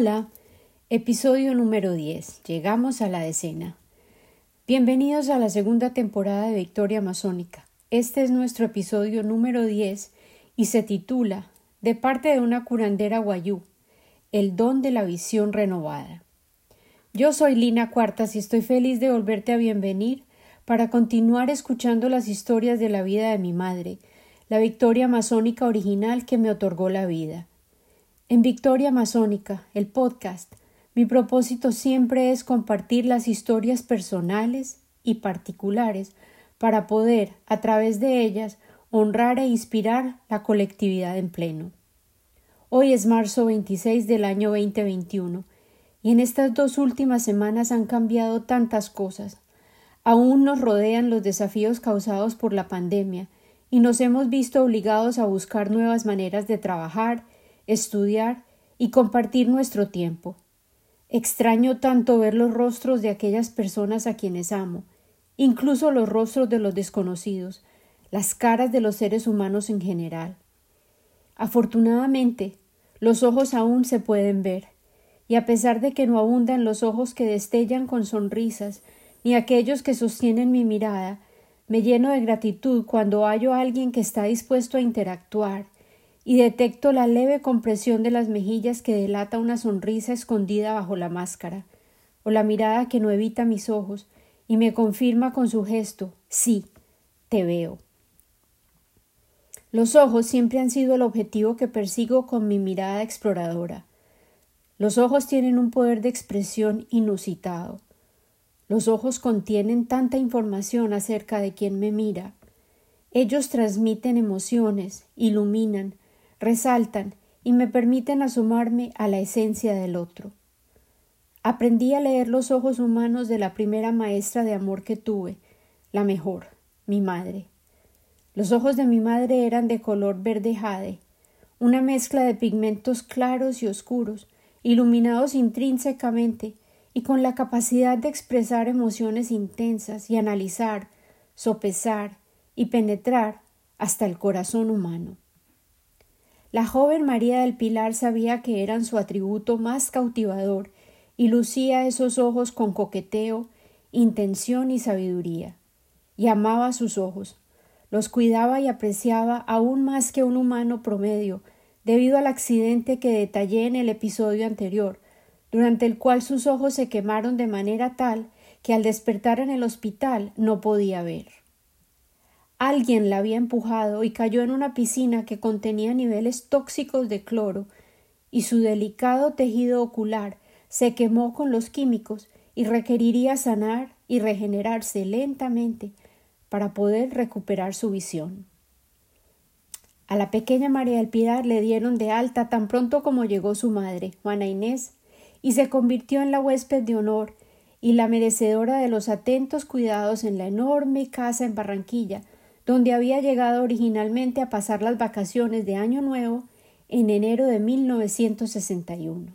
Hola, episodio número 10. Llegamos a la decena. Bienvenidos a la segunda temporada de Victoria Masónica. Este es nuestro episodio número 10 y se titula De parte de una curandera guayú, el don de la visión renovada. Yo soy Lina Cuartas y estoy feliz de volverte a bienvenir para continuar escuchando las historias de la vida de mi madre, la Victoria Masónica original que me otorgó la vida. En Victoria Masónica, el podcast, mi propósito siempre es compartir las historias personales y particulares para poder, a través de ellas, honrar e inspirar la colectividad en pleno. Hoy es marzo 26 del año 2021 y en estas dos últimas semanas han cambiado tantas cosas. Aún nos rodean los desafíos causados por la pandemia y nos hemos visto obligados a buscar nuevas maneras de trabajar, estudiar y compartir nuestro tiempo. Extraño tanto ver los rostros de aquellas personas a quienes amo, incluso los rostros de los desconocidos, las caras de los seres humanos en general. Afortunadamente, los ojos aún se pueden ver, y a pesar de que no abundan los ojos que destellan con sonrisas, ni aquellos que sostienen mi mirada, me lleno de gratitud cuando hallo a alguien que está dispuesto a interactuar, y detecto la leve compresión de las mejillas que delata una sonrisa escondida bajo la máscara, o la mirada que no evita mis ojos, y me confirma con su gesto sí, te veo. Los ojos siempre han sido el objetivo que persigo con mi mirada exploradora. Los ojos tienen un poder de expresión inusitado. Los ojos contienen tanta información acerca de quien me mira. Ellos transmiten emociones, iluminan, resaltan y me permiten asomarme a la esencia del otro. Aprendí a leer los ojos humanos de la primera maestra de amor que tuve, la mejor, mi madre. Los ojos de mi madre eran de color verde jade, una mezcla de pigmentos claros y oscuros, iluminados intrínsecamente y con la capacidad de expresar emociones intensas y analizar, sopesar y penetrar hasta el corazón humano. La joven María del Pilar sabía que eran su atributo más cautivador y lucía esos ojos con coqueteo, intención y sabiduría. Y amaba sus ojos, los cuidaba y apreciaba aún más que un humano promedio, debido al accidente que detallé en el episodio anterior, durante el cual sus ojos se quemaron de manera tal que al despertar en el hospital no podía ver. Alguien la había empujado y cayó en una piscina que contenía niveles tóxicos de cloro, y su delicado tejido ocular se quemó con los químicos y requeriría sanar y regenerarse lentamente para poder recuperar su visión. A la pequeña María del Pilar le dieron de alta tan pronto como llegó su madre, Juana Inés, y se convirtió en la huésped de honor y la merecedora de los atentos cuidados en la enorme casa en Barranquilla, donde había llegado originalmente a pasar las vacaciones de Año Nuevo en enero de 1961.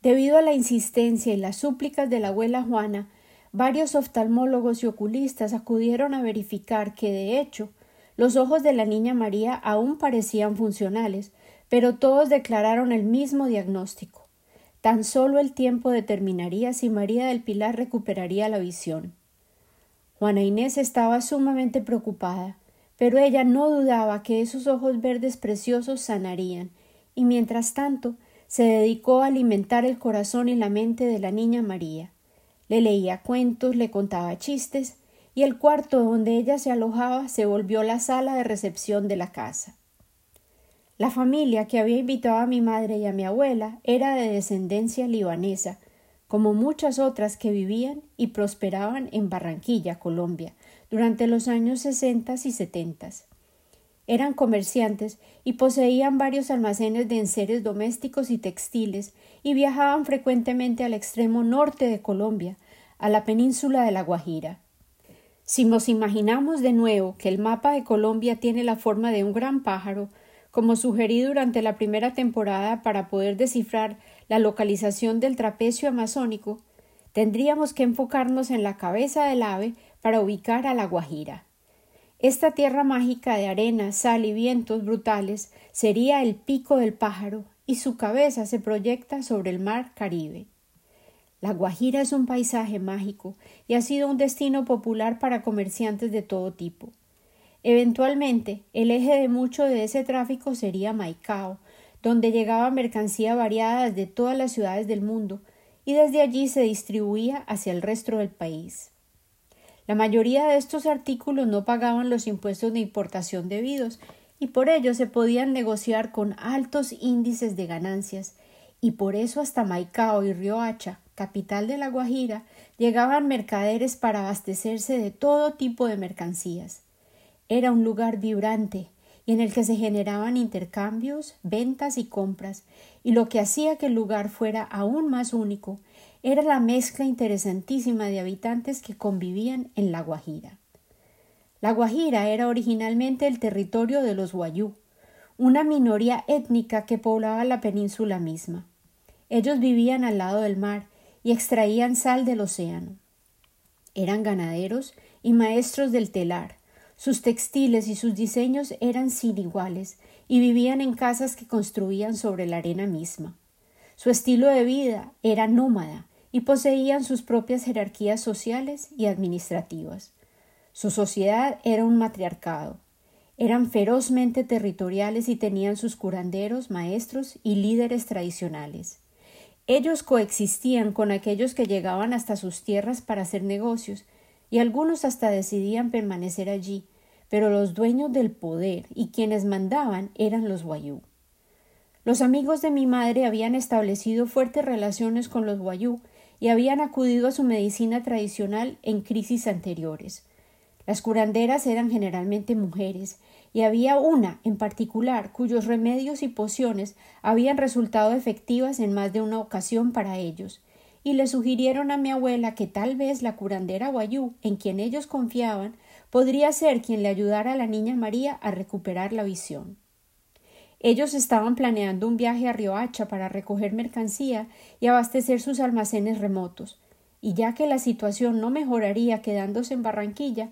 Debido a la insistencia y las súplicas de la abuela Juana, Varios oftalmólogos y oculistas acudieron a verificar que, de hecho, los ojos de la niña María aún parecían funcionales, pero todos declararon el mismo diagnóstico. Tan solo el tiempo determinaría si María del Pilar recuperaría la visión. Juana Inés estaba sumamente preocupada, pero ella no dudaba que esos ojos verdes preciosos sanarían, y mientras tanto se dedicó a alimentar el corazón y la mente de la niña María le leía cuentos, le contaba chistes, y el cuarto donde ella se alojaba se volvió la sala de recepción de la casa. La familia que había invitado a mi madre y a mi abuela era de descendencia libanesa, como muchas otras que vivían y prosperaban en Barranquilla, Colombia, durante los años sesentas y setentas. Eran comerciantes y poseían varios almacenes de enseres domésticos y textiles y viajaban frecuentemente al extremo norte de Colombia, a la península de La Guajira. Si nos imaginamos de nuevo que el mapa de Colombia tiene la forma de un gran pájaro, como sugerí durante la primera temporada para poder descifrar la localización del trapecio amazónico, tendríamos que enfocarnos en la cabeza del ave para ubicar a La Guajira. Esta tierra mágica de arena, sal y vientos brutales sería el pico del pájaro y su cabeza se proyecta sobre el mar Caribe. La Guajira es un paisaje mágico y ha sido un destino popular para comerciantes de todo tipo. Eventualmente, el eje de mucho de ese tráfico sería Maicao, donde llegaba mercancía variada de todas las ciudades del mundo y desde allí se distribuía hacia el resto del país. La mayoría de estos artículos no pagaban los impuestos de importación debidos y por ello se podían negociar con altos índices de ganancias y por eso hasta Maicao y Riohacha, capital de La Guajira, llegaban mercaderes para abastecerse de todo tipo de mercancías. Era un lugar vibrante en el que se generaban intercambios, ventas y compras, y lo que hacía que el lugar fuera aún más único era la mezcla interesantísima de habitantes que convivían en La Guajira. La Guajira era originalmente el territorio de los Guayú, una minoría étnica que poblaba la península misma. Ellos vivían al lado del mar y extraían sal del océano. Eran ganaderos y maestros del telar. Sus textiles y sus diseños eran sin iguales y vivían en casas que construían sobre la arena misma. Su estilo de vida era nómada y poseían sus propias jerarquías sociales y administrativas. Su sociedad era un matriarcado. Eran ferozmente territoriales y tenían sus curanderos, maestros y líderes tradicionales. Ellos coexistían con aquellos que llegaban hasta sus tierras para hacer negocios, y algunos hasta decidían permanecer allí, pero los dueños del poder y quienes mandaban eran los guayú. Los amigos de mi madre habían establecido fuertes relaciones con los guayú y habían acudido a su medicina tradicional en crisis anteriores. Las curanderas eran generalmente mujeres, y había una en particular cuyos remedios y pociones habían resultado efectivas en más de una ocasión para ellos, y le sugirieron a mi abuela que tal vez la curandera Guayú, en quien ellos confiaban, podría ser quien le ayudara a la niña María a recuperar la visión. Ellos estaban planeando un viaje a Riohacha para recoger mercancía y abastecer sus almacenes remotos, y ya que la situación no mejoraría quedándose en Barranquilla,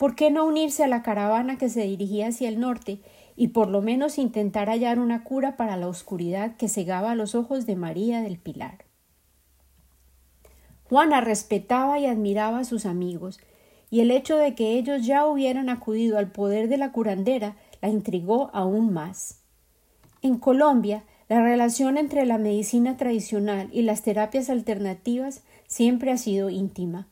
¿Por qué no unirse a la caravana que se dirigía hacia el norte y por lo menos intentar hallar una cura para la oscuridad que cegaba los ojos de María del Pilar? Juana respetaba y admiraba a sus amigos, y el hecho de que ellos ya hubieran acudido al poder de la curandera la intrigó aún más. En Colombia, la relación entre la medicina tradicional y las terapias alternativas siempre ha sido íntima.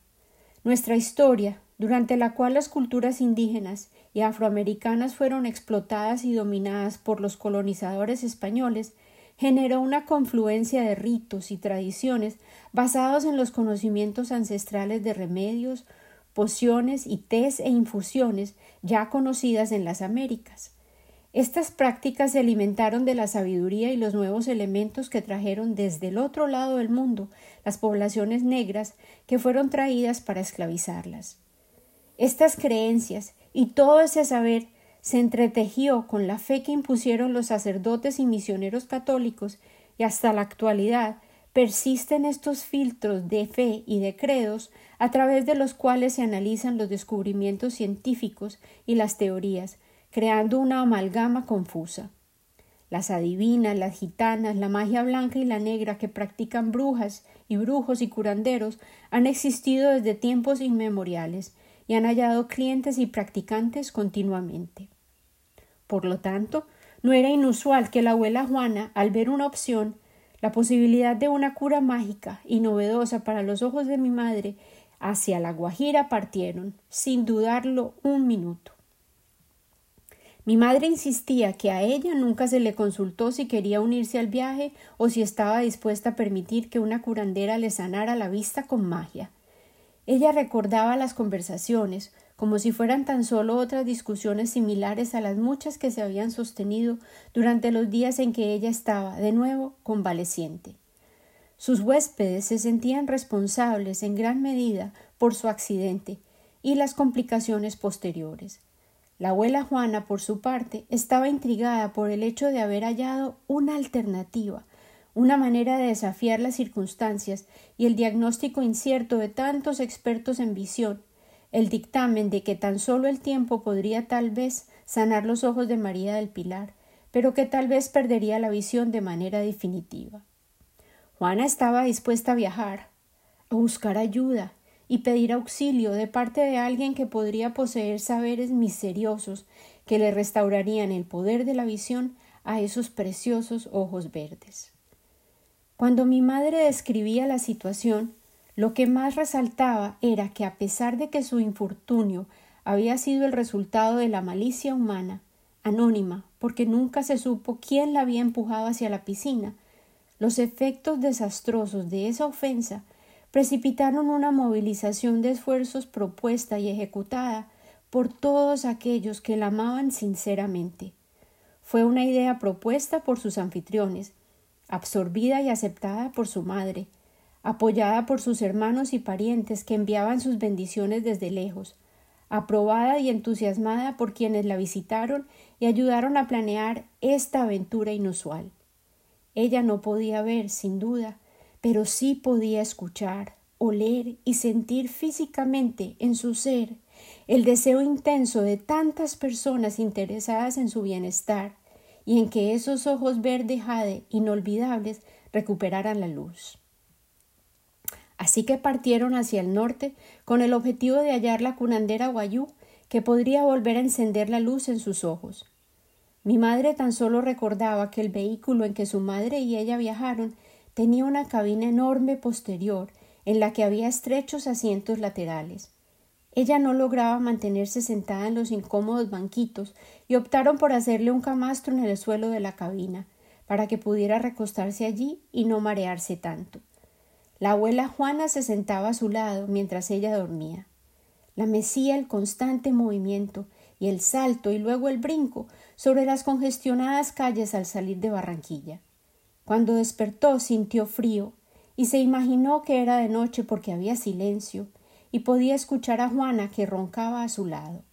Nuestra historia, durante la cual las culturas indígenas y afroamericanas fueron explotadas y dominadas por los colonizadores españoles, generó una confluencia de ritos y tradiciones basados en los conocimientos ancestrales de remedios, pociones y tés e infusiones ya conocidas en las Américas. Estas prácticas se alimentaron de la sabiduría y los nuevos elementos que trajeron desde el otro lado del mundo las poblaciones negras que fueron traídas para esclavizarlas. Estas creencias y todo ese saber se entretejió con la fe que impusieron los sacerdotes y misioneros católicos y hasta la actualidad persisten estos filtros de fe y de credos a través de los cuales se analizan los descubrimientos científicos y las teorías, creando una amalgama confusa. Las adivinas, las gitanas, la magia blanca y la negra que practican brujas y brujos y curanderos han existido desde tiempos inmemoriales y han hallado clientes y practicantes continuamente. Por lo tanto, no era inusual que la abuela Juana, al ver una opción, la posibilidad de una cura mágica y novedosa para los ojos de mi madre, hacia la Guajira partieron, sin dudarlo un minuto. Mi madre insistía que a ella nunca se le consultó si quería unirse al viaje o si estaba dispuesta a permitir que una curandera le sanara la vista con magia. Ella recordaba las conversaciones, como si fueran tan solo otras discusiones similares a las muchas que se habían sostenido durante los días en que ella estaba, de nuevo, convaleciente. Sus huéspedes se sentían responsables en gran medida por su accidente y las complicaciones posteriores. La abuela Juana, por su parte, estaba intrigada por el hecho de haber hallado una alternativa una manera de desafiar las circunstancias y el diagnóstico incierto de tantos expertos en visión, el dictamen de que tan solo el tiempo podría tal vez sanar los ojos de María del Pilar, pero que tal vez perdería la visión de manera definitiva. Juana estaba dispuesta a viajar, a buscar ayuda y pedir auxilio de parte de alguien que podría poseer saberes misteriosos que le restaurarían el poder de la visión a esos preciosos ojos verdes. Cuando mi madre describía la situación, lo que más resaltaba era que a pesar de que su infortunio había sido el resultado de la malicia humana, anónima, porque nunca se supo quién la había empujado hacia la piscina, los efectos desastrosos de esa ofensa precipitaron una movilización de esfuerzos propuesta y ejecutada por todos aquellos que la amaban sinceramente. Fue una idea propuesta por sus anfitriones, absorbida y aceptada por su madre, apoyada por sus hermanos y parientes que enviaban sus bendiciones desde lejos, aprobada y entusiasmada por quienes la visitaron y ayudaron a planear esta aventura inusual. Ella no podía ver, sin duda, pero sí podía escuchar, oler y sentir físicamente en su ser el deseo intenso de tantas personas interesadas en su bienestar y en que esos ojos verde jade inolvidables recuperaran la luz. Así que partieron hacia el norte con el objetivo de hallar la curandera Guayú que podría volver a encender la luz en sus ojos. Mi madre tan solo recordaba que el vehículo en que su madre y ella viajaron tenía una cabina enorme posterior en la que había estrechos asientos laterales. Ella no lograba mantenerse sentada en los incómodos banquitos y optaron por hacerle un camastro en el suelo de la cabina, para que pudiera recostarse allí y no marearse tanto. La abuela Juana se sentaba a su lado mientras ella dormía. La mecía el constante movimiento y el salto y luego el brinco sobre las congestionadas calles al salir de Barranquilla. Cuando despertó sintió frío y se imaginó que era de noche porque había silencio y podía escuchar a Juana que roncaba a su lado.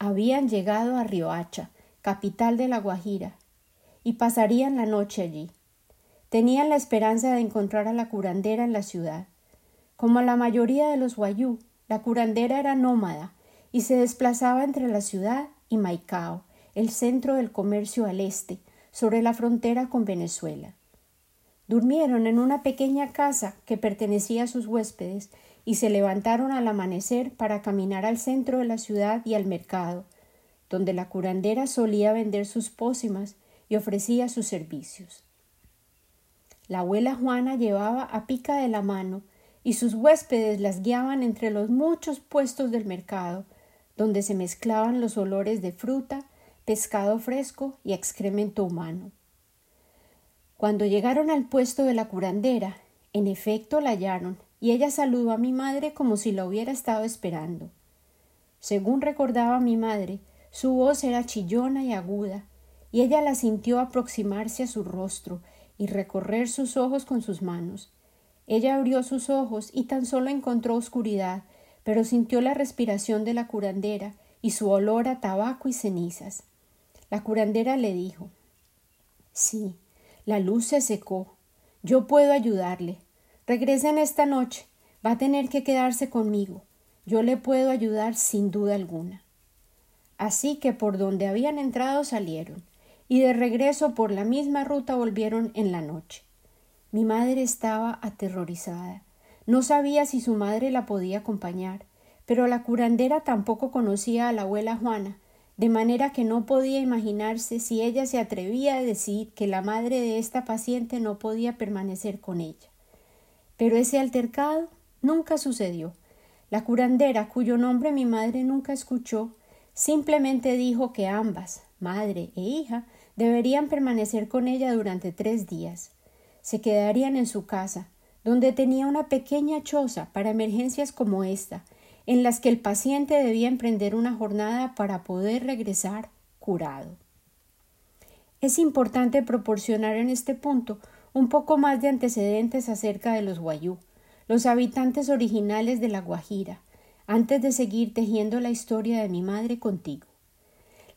Habían llegado a Riohacha, capital de la Guajira, y pasarían la noche allí. Tenían la esperanza de encontrar a la curandera en la ciudad. Como la mayoría de los guayú, la curandera era nómada y se desplazaba entre la ciudad y Maicao, el centro del comercio al este, sobre la frontera con Venezuela. Durmieron en una pequeña casa que pertenecía a sus huéspedes y se levantaron al amanecer para caminar al centro de la ciudad y al mercado, donde la curandera solía vender sus pócimas y ofrecía sus servicios. La abuela Juana llevaba a pica de la mano y sus huéspedes las guiaban entre los muchos puestos del mercado, donde se mezclaban los olores de fruta, pescado fresco y excremento humano. Cuando llegaron al puesto de la curandera, en efecto la hallaron, y ella saludó a mi madre como si la hubiera estado esperando. Según recordaba mi madre, su voz era chillona y aguda, y ella la sintió aproximarse a su rostro y recorrer sus ojos con sus manos. Ella abrió sus ojos y tan solo encontró oscuridad, pero sintió la respiración de la curandera y su olor a tabaco y cenizas. La curandera le dijo Sí, la luz se secó. Yo puedo ayudarle. Regresen esta noche. Va a tener que quedarse conmigo. Yo le puedo ayudar sin duda alguna. Así que por donde habían entrado salieron, y de regreso por la misma ruta volvieron en la noche. Mi madre estaba aterrorizada. No sabía si su madre la podía acompañar, pero la curandera tampoco conocía a la abuela Juana, de manera que no podía imaginarse si ella se atrevía a decir que la madre de esta paciente no podía permanecer con ella. Pero ese altercado nunca sucedió. La curandera, cuyo nombre mi madre nunca escuchó, simplemente dijo que ambas, madre e hija, deberían permanecer con ella durante tres días. Se quedarían en su casa, donde tenía una pequeña choza para emergencias como esta, en las que el paciente debía emprender una jornada para poder regresar curado. Es importante proporcionar en este punto un poco más de antecedentes acerca de los guayú, los habitantes originales de la Guajira, antes de seguir tejiendo la historia de mi madre contigo.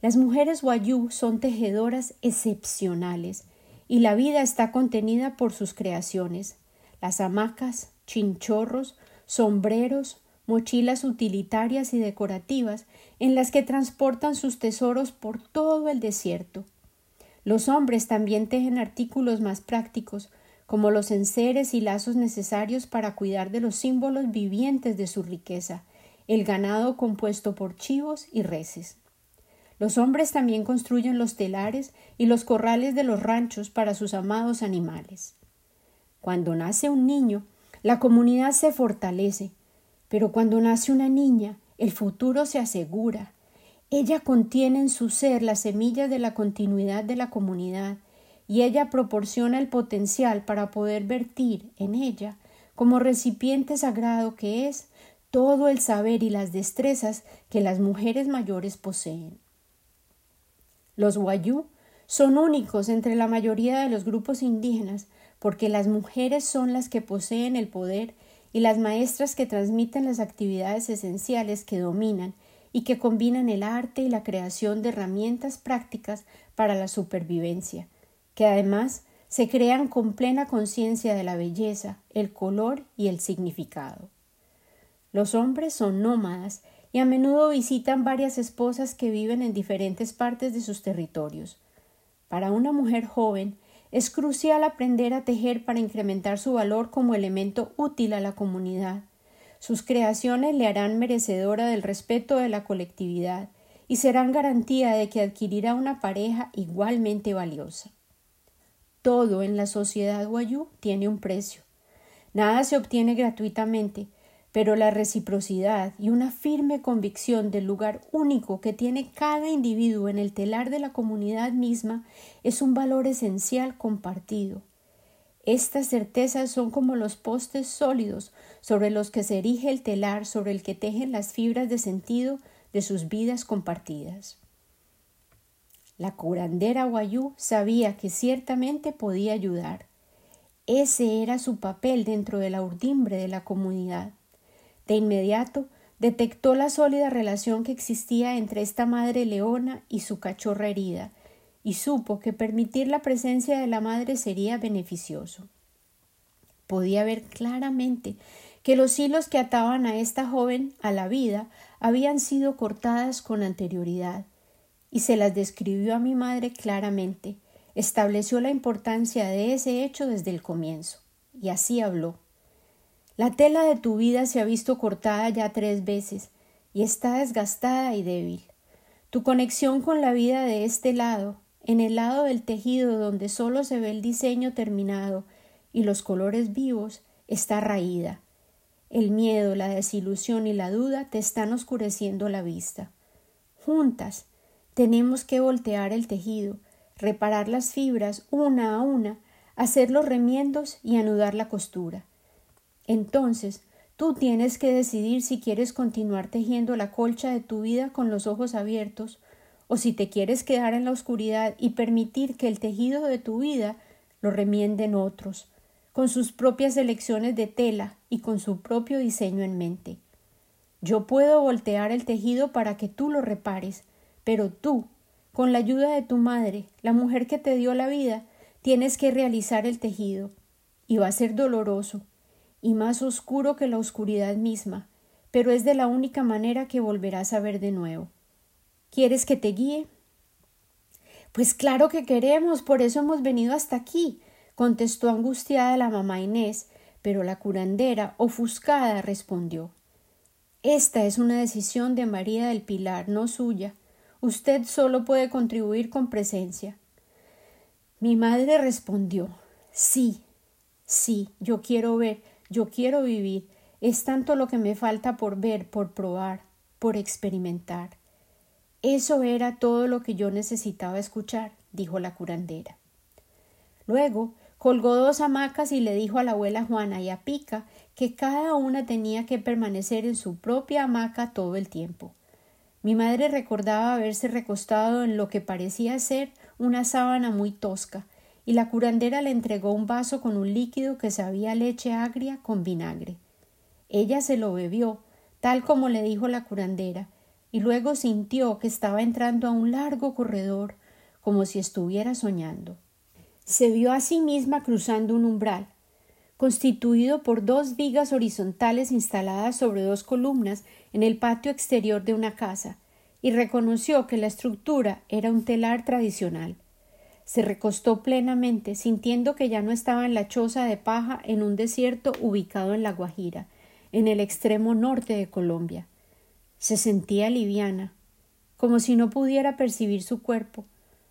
Las mujeres guayú son tejedoras excepcionales y la vida está contenida por sus creaciones, las hamacas, chinchorros, sombreros, mochilas utilitarias y decorativas en las que transportan sus tesoros por todo el desierto. Los hombres también tejen artículos más prácticos, como los enseres y lazos necesarios para cuidar de los símbolos vivientes de su riqueza, el ganado compuesto por chivos y reses. Los hombres también construyen los telares y los corrales de los ranchos para sus amados animales. Cuando nace un niño, la comunidad se fortalece, pero cuando nace una niña, el futuro se asegura. Ella contiene en su ser las semillas de la continuidad de la comunidad y ella proporciona el potencial para poder vertir en ella, como recipiente sagrado que es, todo el saber y las destrezas que las mujeres mayores poseen. Los Wayuu son únicos entre la mayoría de los grupos indígenas porque las mujeres son las que poseen el poder y las maestras que transmiten las actividades esenciales que dominan y que combinan el arte y la creación de herramientas prácticas para la supervivencia, que además se crean con plena conciencia de la belleza, el color y el significado. Los hombres son nómadas y a menudo visitan varias esposas que viven en diferentes partes de sus territorios. Para una mujer joven, es crucial aprender a tejer para incrementar su valor como elemento útil a la comunidad. Sus creaciones le harán merecedora del respeto de la colectividad y serán garantía de que adquirirá una pareja igualmente valiosa. Todo en la sociedad guayú tiene un precio. Nada se obtiene gratuitamente, pero la reciprocidad y una firme convicción del lugar único que tiene cada individuo en el telar de la comunidad misma es un valor esencial compartido. Estas certezas son como los postes sólidos sobre los que se erige el telar sobre el que tejen las fibras de sentido de sus vidas compartidas. La curandera Guayú sabía que ciertamente podía ayudar. Ese era su papel dentro de la urdimbre de la comunidad. De inmediato detectó la sólida relación que existía entre esta madre leona y su cachorra herida, y supo que permitir la presencia de la madre sería beneficioso. Podía ver claramente que los hilos que ataban a esta joven a la vida habían sido cortadas con anterioridad, y se las describió a mi madre claramente, estableció la importancia de ese hecho desde el comienzo, y así habló. La tela de tu vida se ha visto cortada ya tres veces y está desgastada y débil. Tu conexión con la vida de este lado, en el lado del tejido donde solo se ve el diseño terminado y los colores vivos, está raída. El miedo, la desilusión y la duda te están oscureciendo la vista. Juntas tenemos que voltear el tejido, reparar las fibras una a una, hacer los remiendos y anudar la costura. Entonces, tú tienes que decidir si quieres continuar tejiendo la colcha de tu vida con los ojos abiertos o si te quieres quedar en la oscuridad y permitir que el tejido de tu vida lo remienden otros, con sus propias elecciones de tela y con su propio diseño en mente. Yo puedo voltear el tejido para que tú lo repares, pero tú, con la ayuda de tu madre, la mujer que te dio la vida, tienes que realizar el tejido, y va a ser doloroso, y más oscuro que la oscuridad misma, pero es de la única manera que volverás a ver de nuevo. ¿Quieres que te guíe? Pues claro que queremos, por eso hemos venido hasta aquí, contestó angustiada la mamá Inés, pero la curandera, ofuscada, respondió Esta es una decisión de María del Pilar, no suya. Usted solo puede contribuir con presencia. Mi madre respondió Sí, sí, yo quiero ver, yo quiero vivir. Es tanto lo que me falta por ver, por probar, por experimentar. Eso era todo lo que yo necesitaba escuchar, dijo la curandera. Luego colgó dos hamacas y le dijo a la abuela Juana y a Pica que cada una tenía que permanecer en su propia hamaca todo el tiempo. Mi madre recordaba haberse recostado en lo que parecía ser una sábana muy tosca, y la curandera le entregó un vaso con un líquido que sabía leche agria con vinagre. Ella se lo bebió, tal como le dijo la curandera, y luego sintió que estaba entrando a un largo corredor, como si estuviera soñando. Se vio a sí misma cruzando un umbral, constituido por dos vigas horizontales instaladas sobre dos columnas en el patio exterior de una casa, y reconoció que la estructura era un telar tradicional. Se recostó plenamente, sintiendo que ya no estaba en la choza de paja en un desierto ubicado en La Guajira, en el extremo norte de Colombia. Se sentía liviana, como si no pudiera percibir su cuerpo.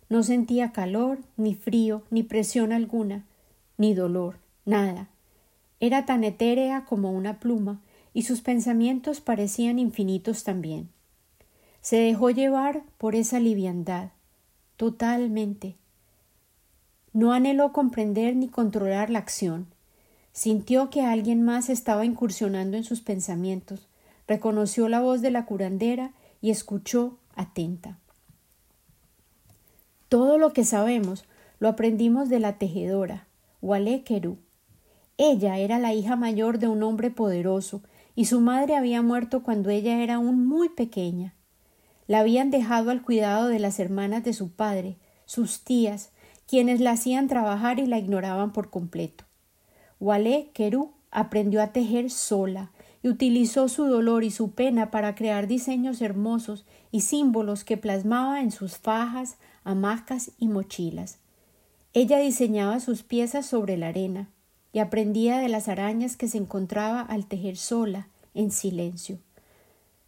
No sentía calor, ni frío, ni presión alguna, ni dolor, nada. Era tan etérea como una pluma, y sus pensamientos parecían infinitos también. Se dejó llevar por esa liviandad, totalmente, no anheló comprender ni controlar la acción. Sintió que alguien más estaba incursionando en sus pensamientos, reconoció la voz de la curandera y escuchó atenta. Todo lo que sabemos lo aprendimos de la tejedora, Wale Keru. Ella era la hija mayor de un hombre poderoso y su madre había muerto cuando ella era aún muy pequeña. La habían dejado al cuidado de las hermanas de su padre, sus tías, quienes la hacían trabajar y la ignoraban por completo. Wale Keru aprendió a tejer sola y utilizó su dolor y su pena para crear diseños hermosos y símbolos que plasmaba en sus fajas, hamacas y mochilas. Ella diseñaba sus piezas sobre la arena y aprendía de las arañas que se encontraba al tejer sola, en silencio.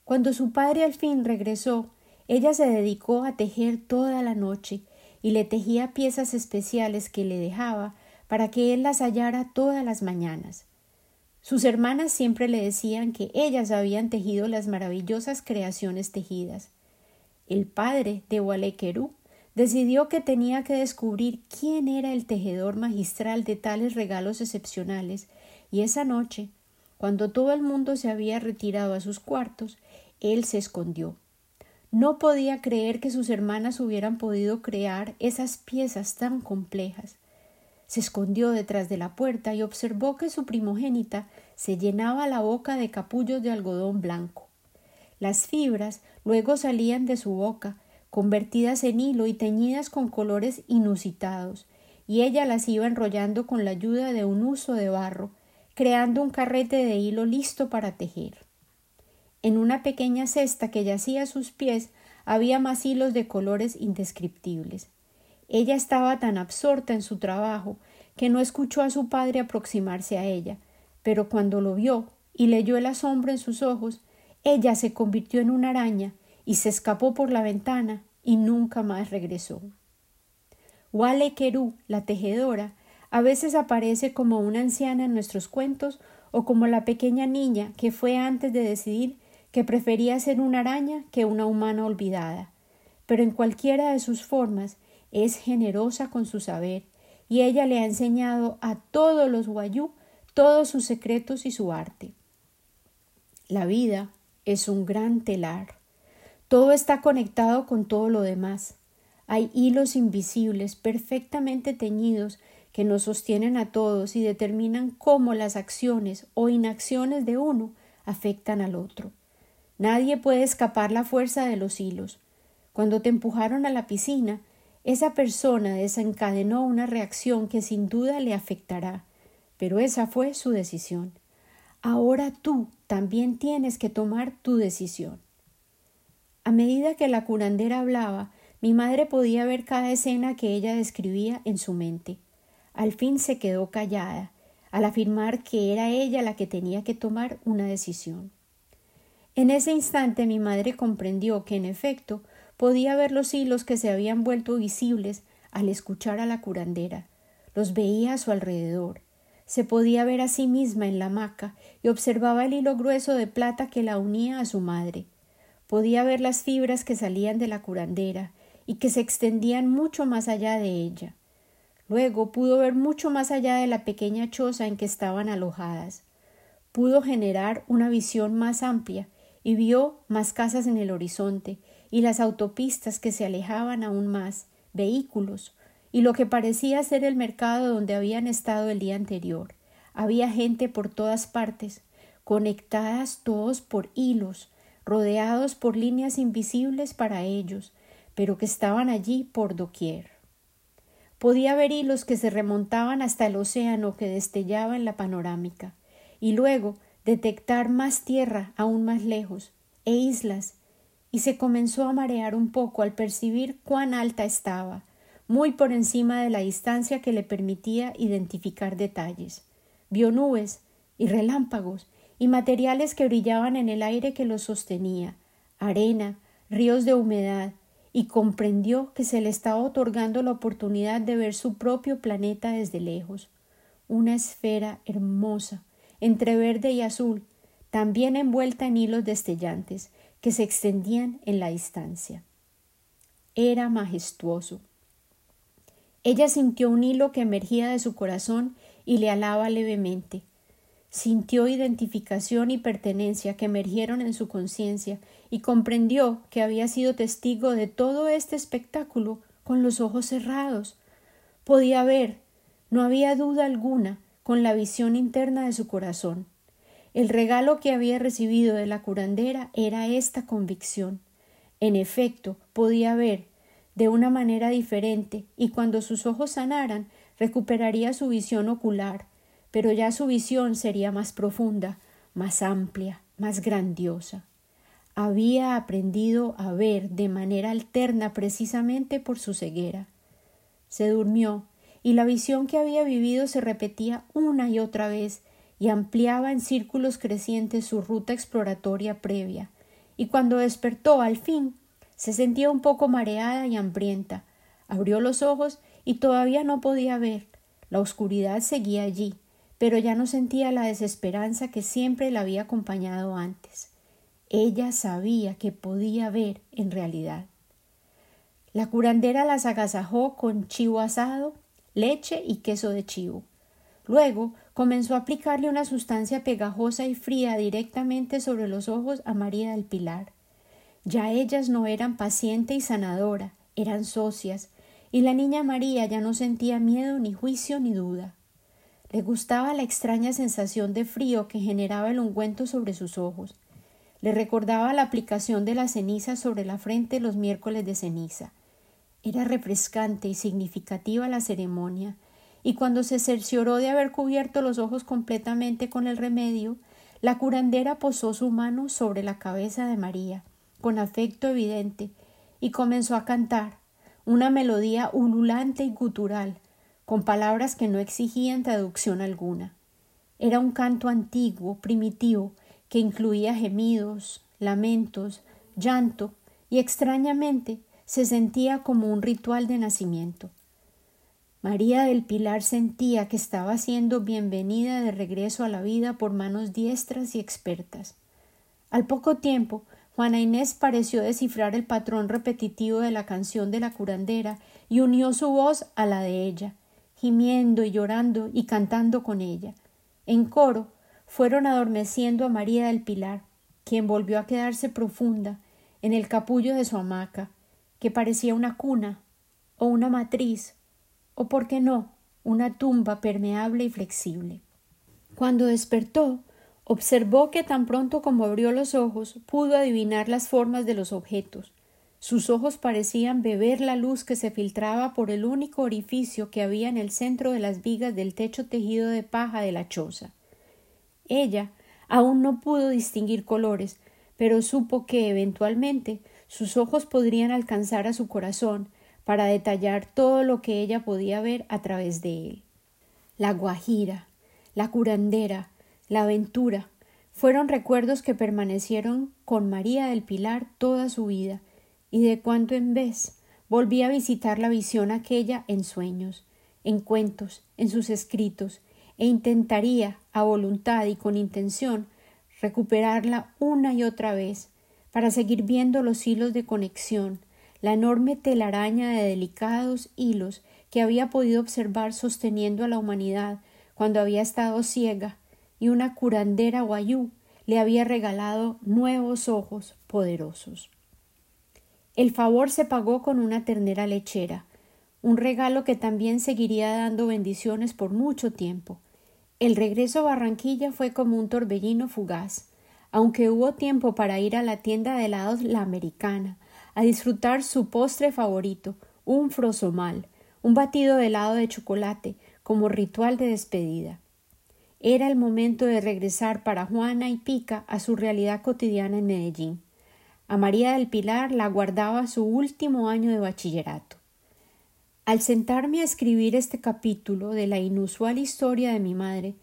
Cuando su padre al fin regresó, ella se dedicó a tejer toda la noche y le tejía piezas especiales que le dejaba para que él las hallara todas las mañanas. Sus hermanas siempre le decían que ellas habían tejido las maravillosas creaciones tejidas. El padre de Walequerú decidió que tenía que descubrir quién era el tejedor magistral de tales regalos excepcionales, y esa noche, cuando todo el mundo se había retirado a sus cuartos, él se escondió. No podía creer que sus hermanas hubieran podido crear esas piezas tan complejas. Se escondió detrás de la puerta y observó que su primogénita se llenaba la boca de capullos de algodón blanco. Las fibras luego salían de su boca, convertidas en hilo y teñidas con colores inusitados, y ella las iba enrollando con la ayuda de un uso de barro, creando un carrete de hilo listo para tejer. En una pequeña cesta que yacía a sus pies había más hilos de colores indescriptibles. Ella estaba tan absorta en su trabajo que no escuchó a su padre aproximarse a ella, pero cuando lo vio y leyó el asombro en sus ojos, ella se convirtió en una araña y se escapó por la ventana y nunca más regresó. Wale Keru, la tejedora, a veces aparece como una anciana en nuestros cuentos o como la pequeña niña que fue antes de decidir que prefería ser una araña que una humana olvidada, pero en cualquiera de sus formas es generosa con su saber, y ella le ha enseñado a todos los guayú todos sus secretos y su arte. La vida es un gran telar. Todo está conectado con todo lo demás. Hay hilos invisibles perfectamente teñidos que nos sostienen a todos y determinan cómo las acciones o inacciones de uno afectan al otro. Nadie puede escapar la fuerza de los hilos. Cuando te empujaron a la piscina, esa persona desencadenó una reacción que sin duda le afectará, pero esa fue su decisión. Ahora tú también tienes que tomar tu decisión. A medida que la curandera hablaba, mi madre podía ver cada escena que ella describía en su mente. Al fin se quedó callada, al afirmar que era ella la que tenía que tomar una decisión. En ese instante mi madre comprendió que en efecto podía ver los hilos que se habían vuelto visibles al escuchar a la curandera. Los veía a su alrededor. Se podía ver a sí misma en la hamaca y observaba el hilo grueso de plata que la unía a su madre. Podía ver las fibras que salían de la curandera y que se extendían mucho más allá de ella. Luego pudo ver mucho más allá de la pequeña choza en que estaban alojadas. Pudo generar una visión más amplia y vio más casas en el horizonte y las autopistas que se alejaban aún más, vehículos, y lo que parecía ser el mercado donde habían estado el día anterior. Había gente por todas partes, conectadas todos por hilos, rodeados por líneas invisibles para ellos, pero que estaban allí por doquier. Podía ver hilos que se remontaban hasta el océano que destellaba en la panorámica, y luego detectar más tierra aún más lejos, e islas, y se comenzó a marear un poco al percibir cuán alta estaba, muy por encima de la distancia que le permitía identificar detalles. Vio nubes y relámpagos y materiales que brillaban en el aire que los sostenía, arena, ríos de humedad, y comprendió que se le estaba otorgando la oportunidad de ver su propio planeta desde lejos, una esfera hermosa, entre verde y azul, también envuelta en hilos destellantes, que se extendían en la distancia. Era majestuoso. Ella sintió un hilo que emergía de su corazón y le alaba levemente. Sintió identificación y pertenencia que emergieron en su conciencia y comprendió que había sido testigo de todo este espectáculo con los ojos cerrados. Podía ver, no había duda alguna, con la visión interna de su corazón. El regalo que había recibido de la curandera era esta convicción. En efecto, podía ver, de una manera diferente y cuando sus ojos sanaran recuperaría su visión ocular, pero ya su visión sería más profunda, más amplia, más grandiosa. Había aprendido a ver de manera alterna precisamente por su ceguera. Se durmió y la visión que había vivido se repetía una y otra vez y ampliaba en círculos crecientes su ruta exploratoria previa, y cuando despertó al fin se sentía un poco mareada y hambrienta. Abrió los ojos y todavía no podía ver. La oscuridad seguía allí, pero ya no sentía la desesperanza que siempre la había acompañado antes. Ella sabía que podía ver en realidad. La curandera las agasajó con chivo asado, leche y queso de chivo. Luego comenzó a aplicarle una sustancia pegajosa y fría directamente sobre los ojos a María del Pilar. Ya ellas no eran paciente y sanadora, eran socias, y la niña María ya no sentía miedo, ni juicio, ni duda. Le gustaba la extraña sensación de frío que generaba el ungüento sobre sus ojos. Le recordaba la aplicación de la ceniza sobre la frente los miércoles de ceniza. Era refrescante y significativa la ceremonia, y cuando se cercioró de haber cubierto los ojos completamente con el remedio, la curandera posó su mano sobre la cabeza de María, con afecto evidente, y comenzó a cantar una melodía ululante y gutural, con palabras que no exigían traducción alguna. Era un canto antiguo, primitivo, que incluía gemidos, lamentos, llanto, y extrañamente se sentía como un ritual de nacimiento. María del Pilar sentía que estaba siendo bienvenida de regreso a la vida por manos diestras y expertas. Al poco tiempo Juana Inés pareció descifrar el patrón repetitivo de la canción de la curandera y unió su voz a la de ella, gimiendo y llorando y cantando con ella. En coro fueron adormeciendo a María del Pilar, quien volvió a quedarse profunda en el capullo de su hamaca, que parecía una cuna o una matriz, o por qué no, una tumba permeable y flexible. Cuando despertó, Observó que tan pronto como abrió los ojos pudo adivinar las formas de los objetos. Sus ojos parecían beber la luz que se filtraba por el único orificio que había en el centro de las vigas del techo tejido de paja de la choza. Ella aún no pudo distinguir colores, pero supo que eventualmente sus ojos podrían alcanzar a su corazón para detallar todo lo que ella podía ver a través de él. La guajira, la curandera, la aventura, fueron recuerdos que permanecieron con María del Pilar toda su vida, y de cuando en vez volvía a visitar la visión aquella en sueños, en cuentos, en sus escritos, e intentaría, a voluntad y con intención, recuperarla una y otra vez, para seguir viendo los hilos de conexión, la enorme telaraña de delicados hilos que había podido observar sosteniendo a la humanidad cuando había estado ciega y una curandera guayú le había regalado nuevos ojos poderosos. El favor se pagó con una ternera lechera, un regalo que también seguiría dando bendiciones por mucho tiempo. El regreso a Barranquilla fue como un torbellino fugaz, aunque hubo tiempo para ir a la tienda de helados La Americana, a disfrutar su postre favorito, un frosomal, un batido de helado de chocolate, como ritual de despedida. Era el momento de regresar para Juana y Pica a su realidad cotidiana en Medellín. A María del Pilar la guardaba su último año de bachillerato. Al sentarme a escribir este capítulo de la inusual historia de mi madre,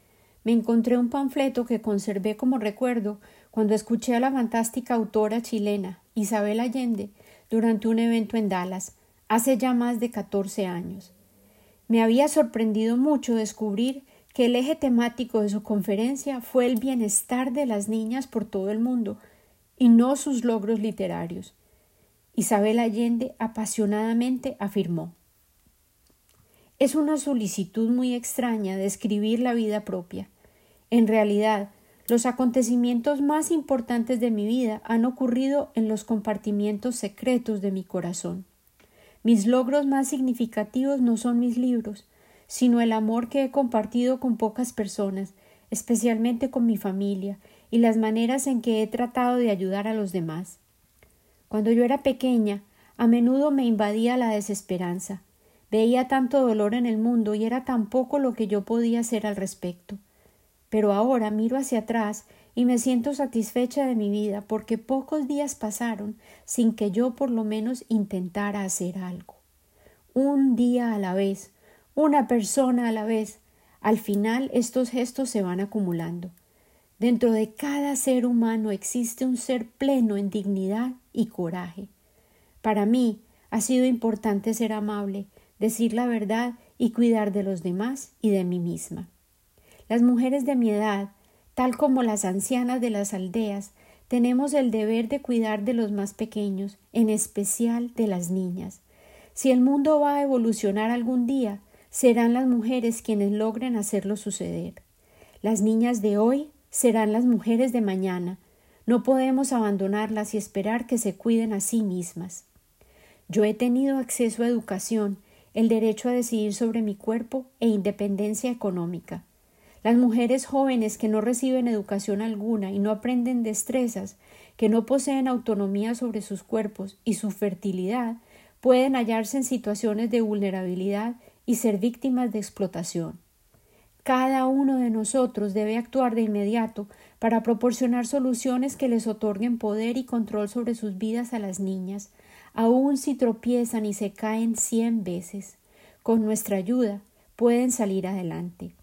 me encontré un panfleto que conservé como recuerdo cuando escuché a la fantástica autora chilena Isabel Allende durante un evento en Dallas hace ya más de catorce años. Me había sorprendido mucho descubrir que el eje temático de su conferencia fue el bienestar de las niñas por todo el mundo y no sus logros literarios. Isabel Allende apasionadamente afirmó Es una solicitud muy extraña describir la vida propia. En realidad, los acontecimientos más importantes de mi vida han ocurrido en los compartimientos secretos de mi corazón. Mis logros más significativos no son mis libros, sino el amor que he compartido con pocas personas, especialmente con mi familia, y las maneras en que he tratado de ayudar a los demás. Cuando yo era pequeña, a menudo me invadía la desesperanza. Veía tanto dolor en el mundo y era tan poco lo que yo podía hacer al respecto. Pero ahora miro hacia atrás y me siento satisfecha de mi vida porque pocos días pasaron sin que yo por lo menos intentara hacer algo. Un día a la vez, una persona a la vez. Al final estos gestos se van acumulando. Dentro de cada ser humano existe un ser pleno en dignidad y coraje. Para mí ha sido importante ser amable, decir la verdad y cuidar de los demás y de mí misma. Las mujeres de mi edad, tal como las ancianas de las aldeas, tenemos el deber de cuidar de los más pequeños, en especial de las niñas. Si el mundo va a evolucionar algún día, serán las mujeres quienes logren hacerlo suceder. Las niñas de hoy serán las mujeres de mañana. No podemos abandonarlas y esperar que se cuiden a sí mismas. Yo he tenido acceso a educación, el derecho a decidir sobre mi cuerpo e independencia económica. Las mujeres jóvenes que no reciben educación alguna y no aprenden destrezas, que no poseen autonomía sobre sus cuerpos y su fertilidad, pueden hallarse en situaciones de vulnerabilidad y ser víctimas de explotación. Cada uno de nosotros debe actuar de inmediato para proporcionar soluciones que les otorguen poder y control sobre sus vidas a las niñas, aun si tropiezan y se caen cien veces. Con nuestra ayuda pueden salir adelante.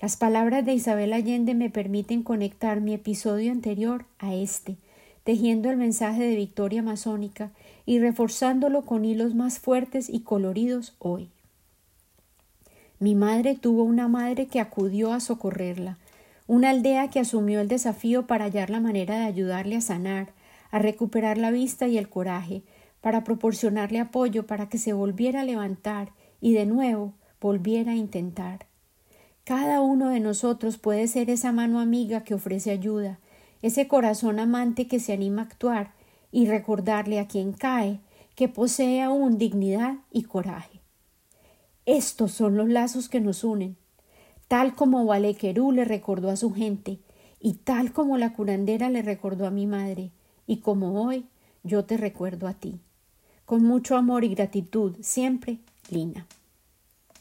Las palabras de Isabel Allende me permiten conectar mi episodio anterior a este, tejiendo el mensaje de victoria masónica y reforzándolo con hilos más fuertes y coloridos hoy. Mi madre tuvo una madre que acudió a socorrerla, una aldea que asumió el desafío para hallar la manera de ayudarle a sanar, a recuperar la vista y el coraje, para proporcionarle apoyo para que se volviera a levantar y de nuevo volviera a intentar. Cada uno de nosotros puede ser esa mano amiga que ofrece ayuda, ese corazón amante que se anima a actuar y recordarle a quien cae que posee aún dignidad y coraje. Estos son los lazos que nos unen, tal como Valequerú le recordó a su gente, y tal como la curandera le recordó a mi madre, y como hoy yo te recuerdo a ti. Con mucho amor y gratitud, siempre, Lina.